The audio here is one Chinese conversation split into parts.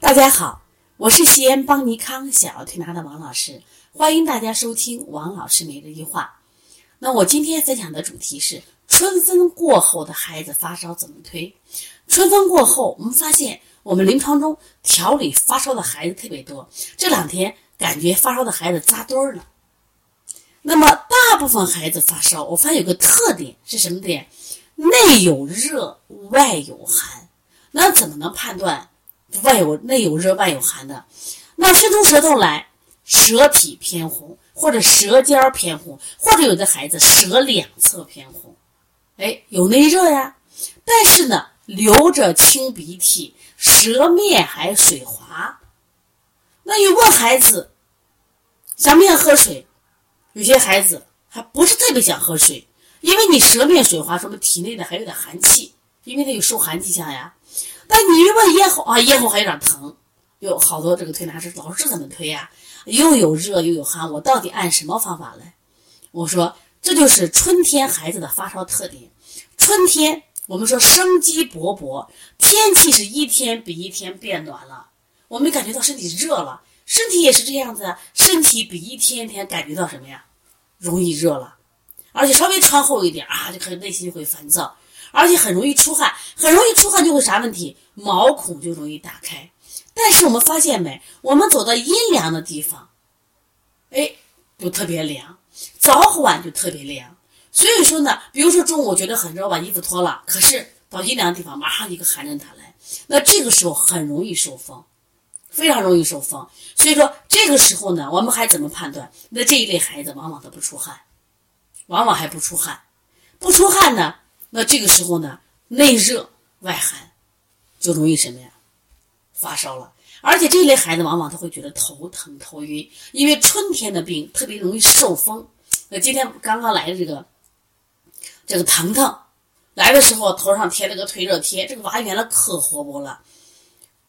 大家好，我是西安邦尼康小儿推拿的王老师，欢迎大家收听王老师每日一话。那我今天分享的主题是春分过后的孩子发烧怎么推？春分过后，我们发现我们临床中调理发烧的孩子特别多，这两天感觉发烧的孩子扎堆儿了。那么大部分孩子发烧，我发现有个特点是什么点？内有热，外有寒。那怎么能判断？外有内有热，外有寒的，那伸出舌头来，舌体偏红，或者舌尖偏红，或者有的孩子舌两侧偏红，哎，有内热呀，但是呢，流着清鼻涕，舌面还水滑。那有问孩子想不想喝水？有些孩子还不是特别想喝水，因为你舌面水滑，说明体内的还有点寒气，因为他有受寒迹象呀。但你一问咽喉啊，咽喉还有点疼，有好多这个推拿师老师这怎么推呀？又有热又有寒，我到底按什么方法来？我说这就是春天孩子的发烧特点。春天我们说生机勃勃，天气是一天比一天变暖了，我们感觉到身体热了，身体也是这样子，身体比一天天感觉到什么呀？容易热了，而且稍微穿厚一点啊，就可能内心就会烦躁。而且很容易出汗，很容易出汗就会啥问题？毛孔就容易打开。但是我们发现没？我们走到阴凉的地方，哎，就特别凉；早晚就特别凉。所以说呢，比如说中午我觉得很热，把衣服脱了，可是到阴凉的地方，马上一个寒震它来，那这个时候很容易受风，非常容易受风。所以说这个时候呢，我们还怎么判断？那这一类孩子往往都不出汗，往往还不出汗，不出汗呢？那这个时候呢，内热外寒，就容易什么呀？发烧了。而且这类孩子往往他会觉得头疼头晕，因为春天的病特别容易受风。那今天刚刚来的这个这个腾腾来的时候，头上贴了个退热贴，这个娃原来可活泼了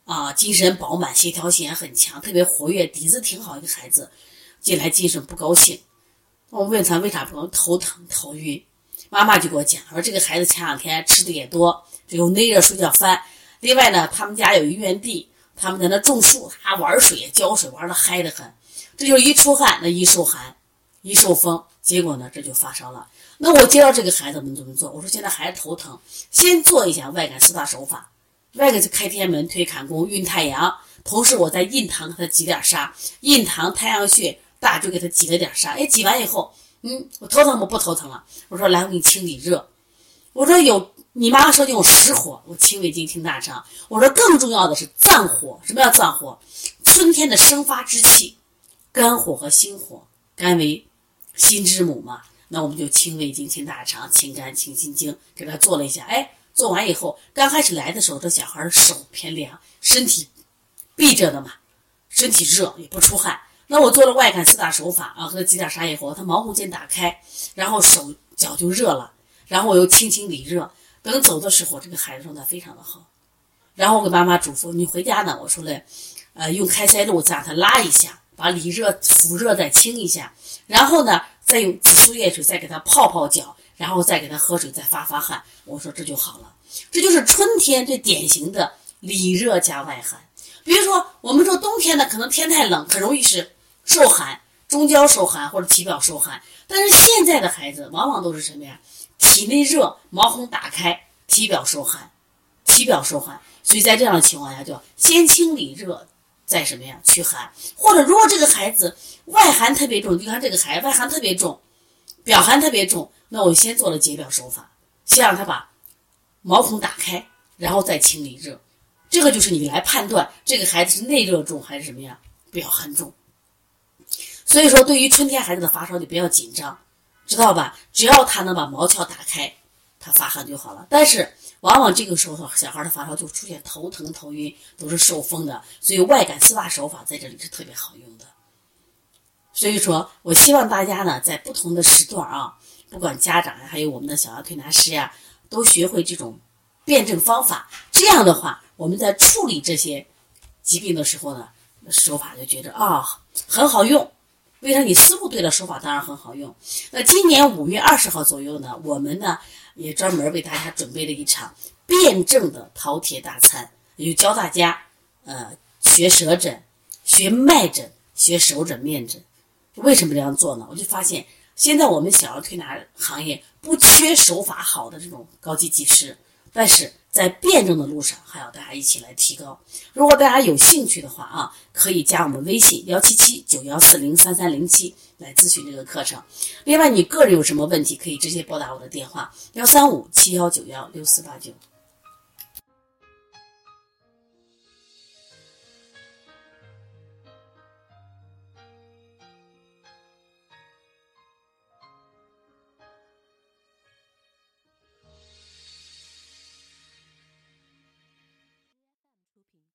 啊，精神饱满，协调性也很强，特别活跃，底子挺好一个孩子。进来精神不高兴，我问他为啥不能头疼头晕？妈妈就给我讲，说这个孩子前两天吃的也多，有内热，睡觉翻。另外呢，他们家有一园地，他们在那种树，他玩水浇水，玩的嗨得很。这就是一出汗，那一受寒，一受风，结果呢，这就发烧了。那我接到这个孩子们怎么做？我说现在孩子头疼，先做一下外感四大手法，外感是开天门、推坎宫、运太阳，同时我在印堂给他挤点沙，印堂、太阳穴、大椎给他挤了点沙。哎，挤完以后。嗯，我头疼吗？不头疼了。我说来，我给你清理热。我说有你妈说用实火，我清胃经、清大肠。我说更重要的是脏火。什么叫脏火？春天的生发之气，肝火和心火。肝为心之母嘛，那我们就清胃经、清大肠、清肝、清心经，给他做了一下。哎，做完以后，刚开始来的时候，这小孩手偏凉，身体闭着的嘛，身体热也不出汗。那我做了外感四大手法啊，和他挤点沙以后，他毛孔先打开，然后手脚就热了，然后我又轻轻理热。等走的时候，这个孩子状态非常的好。然后我给妈妈嘱咐，你回家呢，我说嘞，呃，用开塞露再让他拉一下，把里热腹热再清一下，然后呢，再用紫苏叶水再给他泡泡脚，然后再给他喝水，再发发汗。我说这就好了，这就是春天最典型的里热加外寒。比如说，我们说冬天呢，可能天太冷，很容易是。受寒，中焦受寒或者体表受寒，但是现在的孩子往往都是什么呀？体内热，毛孔打开，体表受寒，体表受寒。所以在这样的情况下，就先清理热，再什么呀？驱寒。或者如果这个孩子外寒特别重，你看这个孩子外寒特别重，表寒特别重，那我先做了解表手法，先让他把毛孔打开，然后再清理热。这个就是你来判断这个孩子是内热重还是什么呀？表寒重。所以说，对于春天孩子的发烧，你不要紧张，知道吧？只要他能把毛窍打开，他发汗就好了。但是，往往这个时候小孩的发烧就出现头疼、头晕，都是受风的。所以，外感四大手法在这里是特别好用的。所以说我希望大家呢，在不同的时段啊，不管家长呀，还有我们的小儿推拿师呀，都学会这种辩证方法。这样的话，我们在处理这些疾病的时候呢，手法就觉得啊，很好用。为啥你思路对了，手法当然很好用。那今年五月二十号左右呢，我们呢也专门为大家准备了一场辩证的饕餮大餐，就教大家呃学舌诊、学脉诊、学手诊、面诊。为什么这样做呢？我就发现，现在我们小儿推拿行业不缺手法好的这种高级技师，但是在辩证的路上还要大家一起来提高。如果大家有兴趣的话啊，可以加我们微信幺七七九幺四零三三零七来咨询这个课程。另外，你个人有什么问题，可以直接拨打我的电话幺三五七幺九幺六四八九。